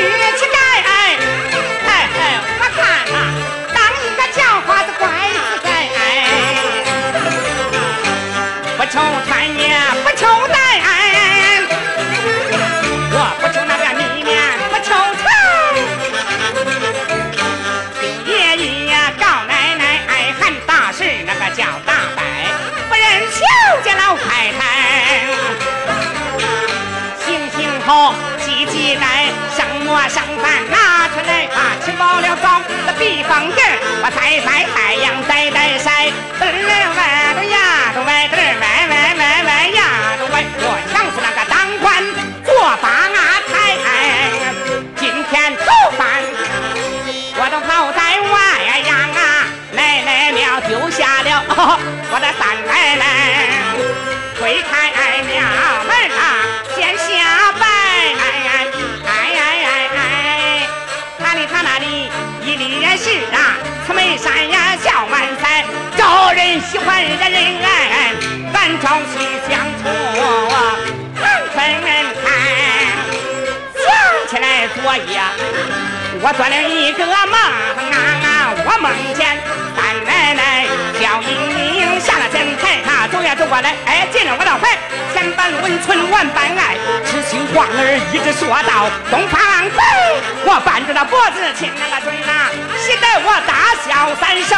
举起来哎哎我看哪当一个叫花子怪实哎不求穿也不求戴我不求那个米面不求穿听爷爷告奶奶哎喊大事那个叫大伯不认小姐老太太行行好积极待我上，饭拿出来，把吃饱了早，那避风地，我晒晒太阳，晒晒晒，嘚儿歪着呀都歪，嘚儿歪歪歪歪呀都歪。我像是那个当官做把阿太，今天头饭我都跑在外洋啊，奶奶庙丢下了我的三奶奶，推开是啊，慈眉山呀笑满腮，招人喜欢人人爱，咱朝夕相处难分开。想起来昨夜。我做了一个梦啊，我梦见三奶奶笑盈盈下了神台，她走呀走过来，哎，进了我的怀，温存万般爱，痴心妄儿一直说到东方北，我扳着那脖子亲那个嘴呐，喜得我大笑三声。